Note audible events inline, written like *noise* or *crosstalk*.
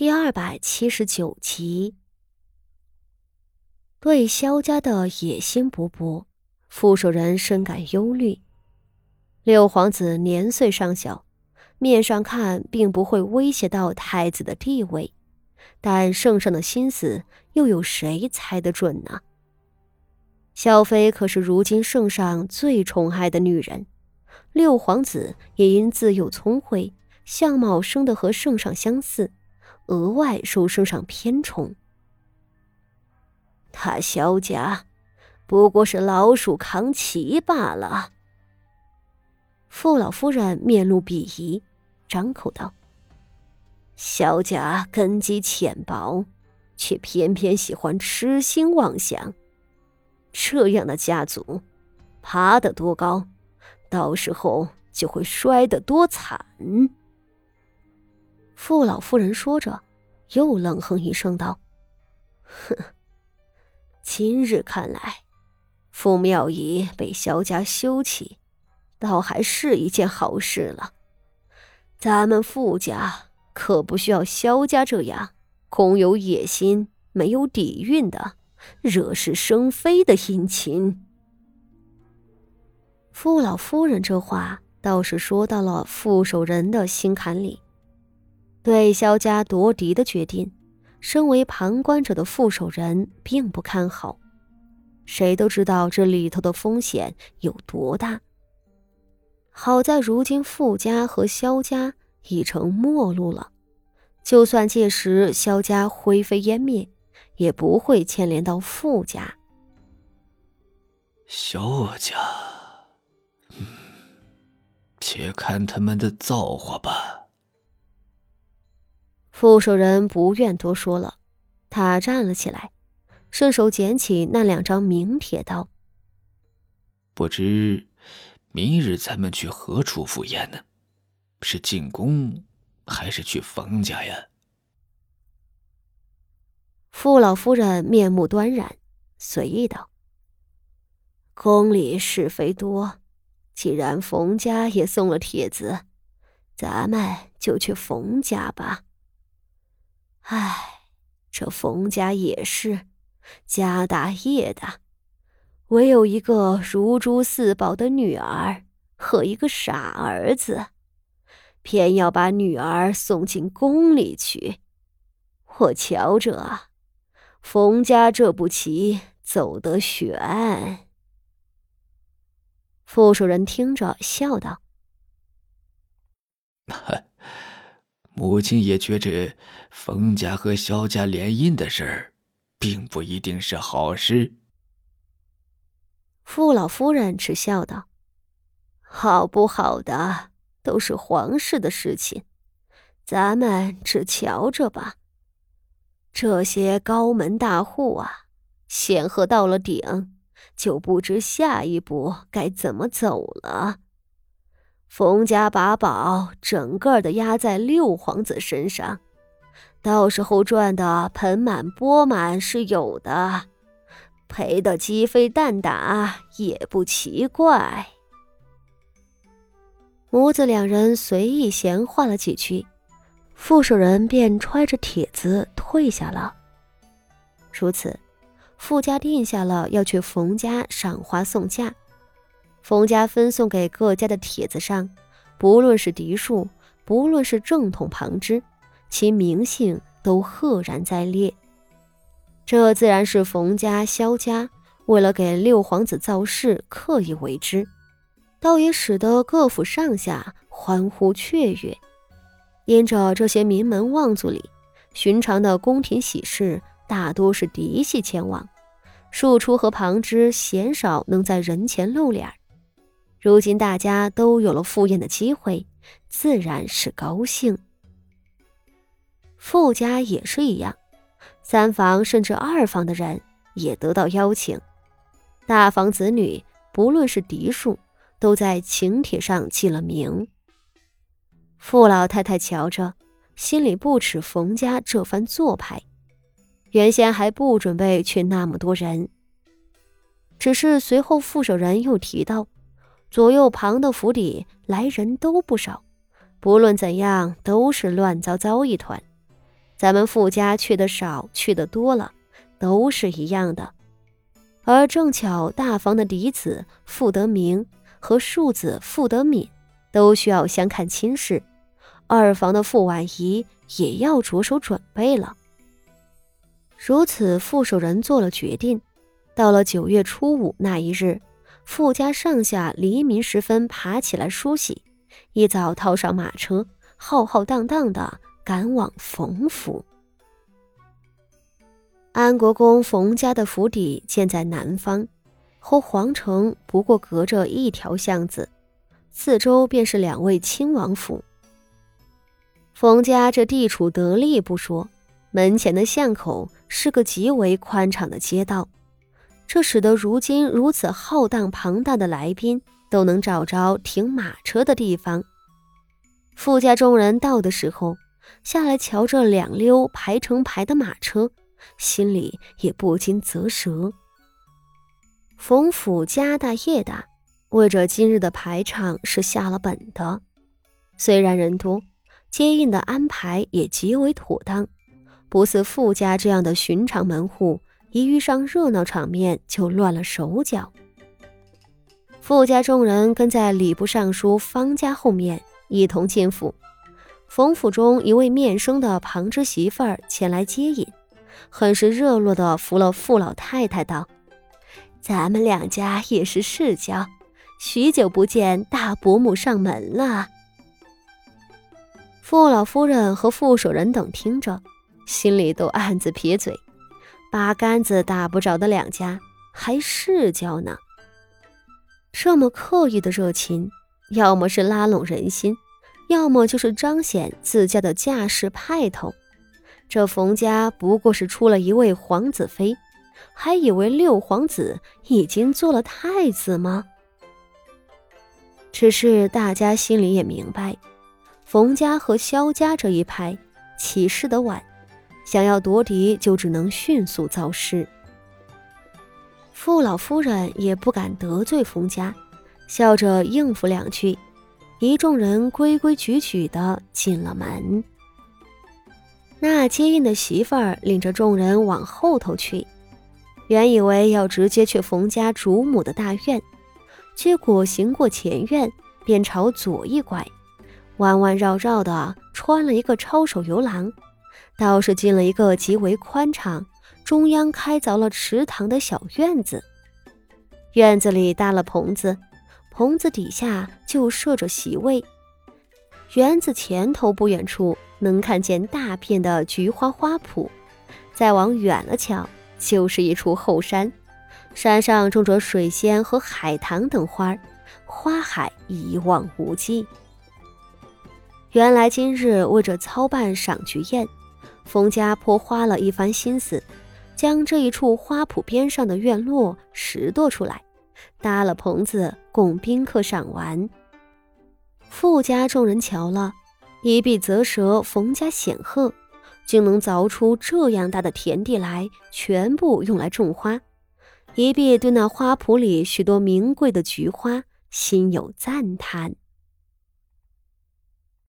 第二百七十九集，对萧家的野心勃勃，傅守仁深感忧虑。六皇子年岁尚小，面上看并不会威胁到太子的地位，但圣上的心思又有谁猜得准呢？萧妃可是如今圣上最宠爱的女人，六皇子也因自幼聪慧，相貌生得和圣上相似。额外受圣上偏宠，他萧家不过是老鼠扛旗罢了。傅老夫人面露鄙夷，张口道：“萧家根基浅薄，却偏偏喜欢痴心妄想，这样的家族，爬得多高，到时候就会摔得多惨。”傅老夫人说着，又冷哼一声道：“哼，今日看来，傅妙仪被萧家休弃，倒还是一件好事了。咱们傅家可不需要萧家这样空有野心、没有底蕴的惹是生非的姻亲。”傅老夫人这话倒是说到了傅守仁的心坎里。对萧家夺嫡的决定，身为旁观者的傅守仁并不看好。谁都知道这里头的风险有多大。好在如今傅家和萧家已成陌路了，就算届时萧家灰飞烟灭，也不会牵连到傅家。萧家，且看他们的造化吧。傅守仁不愿多说了，他站了起来，顺手捡起那两张名帖，道：“不知明日咱们去何处赴宴呢？是进宫，还是去冯家呀？”傅老夫人面目端然，随意道：“宫里是非多，既然冯家也送了帖子，咱们就去冯家吧。”唉，这冯家也是家大业大，唯有一个如珠似宝的女儿和一个傻儿子，偏要把女儿送进宫里去。我瞧着啊，冯家这步棋走得悬。傅守仁听着笑道：“ *laughs* 母亲也觉着。”冯家和萧家联姻的事儿，并不一定是好事。傅老夫人嗤笑道：“好不好的，都是皇室的事情，咱们只瞧着吧。这些高门大户啊，显赫到了顶，就不知下一步该怎么走了。冯家把宝整个的压在六皇子身上。”到时候赚的盆满钵满是有的，赔的鸡飞蛋打也不奇怪。母子两人随意闲话了几句，傅守仁便揣着帖子退下了。如此，傅家定下了要去冯家赏花送嫁。冯家分送给各家的帖子上，不论是嫡庶，不论是正统旁支。其名姓都赫然在列，这自然是冯家、萧家为了给六皇子造势刻意为之，倒也使得各府上下欢呼雀跃。因着这些名门望族里，寻常的宫廷喜事大多是嫡系前往，庶出和旁支鲜少能在人前露脸。如今大家都有了赴宴的机会，自然是高兴。傅家也是一样，三房甚至二房的人也得到邀请。大房子女不论是嫡庶，都在请帖上记了名。傅老太太瞧着，心里不耻冯家这番做派。原先还不准备去那么多人，只是随后傅守仁又提到，左右旁的府邸来人都不少，不论怎样都是乱糟糟一团。咱们傅家去的少，去的多了，都是一样的。而正巧大房的嫡子傅德明和庶子傅德敏都需要相看亲事，二房的傅婉仪也要着手准备了。如此，傅守仁做了决定。到了九月初五那一日，傅家上下黎明时分爬起来梳洗，一早套上马车，浩浩荡荡的赶往冯府。安国公冯家的府邸建在南方，和皇城不过隔着一条巷子，四周便是两位亲王府。冯家这地处得力不说，门前的巷口是个极为宽敞的街道，这使得如今如此浩荡庞大的来宾都能找着停马车的地方。傅家众人到的时候，下来瞧着两溜排成排的马车。心里也不禁啧舌。冯府家大业大，为着今日的排场是下了本的。虽然人多，接应的安排也极为妥当，不似傅家这样的寻常门户，一遇上热闹场面就乱了手脚。傅家众人跟在礼部尚书方家后面一同进府。冯府中一位面生的旁支媳妇儿前来接引。很是热络的扶了傅老太太道：“咱们两家也是世交，许久不见，大伯母上门了。”傅老夫人和傅守仁等听着，心里都暗自撇嘴：八竿子打不着的两家，还世交呢？这么刻意的热情，要么是拉拢人心，要么就是彰显自家的架势派头。这冯家不过是出了一位皇子妃，还以为六皇子已经做了太子吗？只是大家心里也明白，冯家和萧家这一派起事的晚，想要夺嫡就只能迅速造势。傅老夫人也不敢得罪冯家，笑着应付两句，一众人规规矩矩的进了门。那接应的媳妇儿领着众人往后头去，原以为要直接去冯家主母的大院，结果行过前院，便朝左一拐，弯弯绕绕的穿了一个抄手游廊，倒是进了一个极为宽敞、中央开凿了池塘的小院子。院子里搭了棚子，棚子底下就设着席位。园子前头不远处。能看见大片的菊花花圃，再往远了瞧，就是一处后山，山上种着水仙和海棠等花，花海一望无际。原来今日为着操办赏菊宴，冯家颇花了一番心思，将这一处花圃边上的院落拾掇出来，搭了棚子供宾客赏玩。富家众人瞧了。一臂则蛇，冯家显赫，竟能凿出这样大的田地来，全部用来种花。一臂对那花圃里许多名贵的菊花心有赞叹。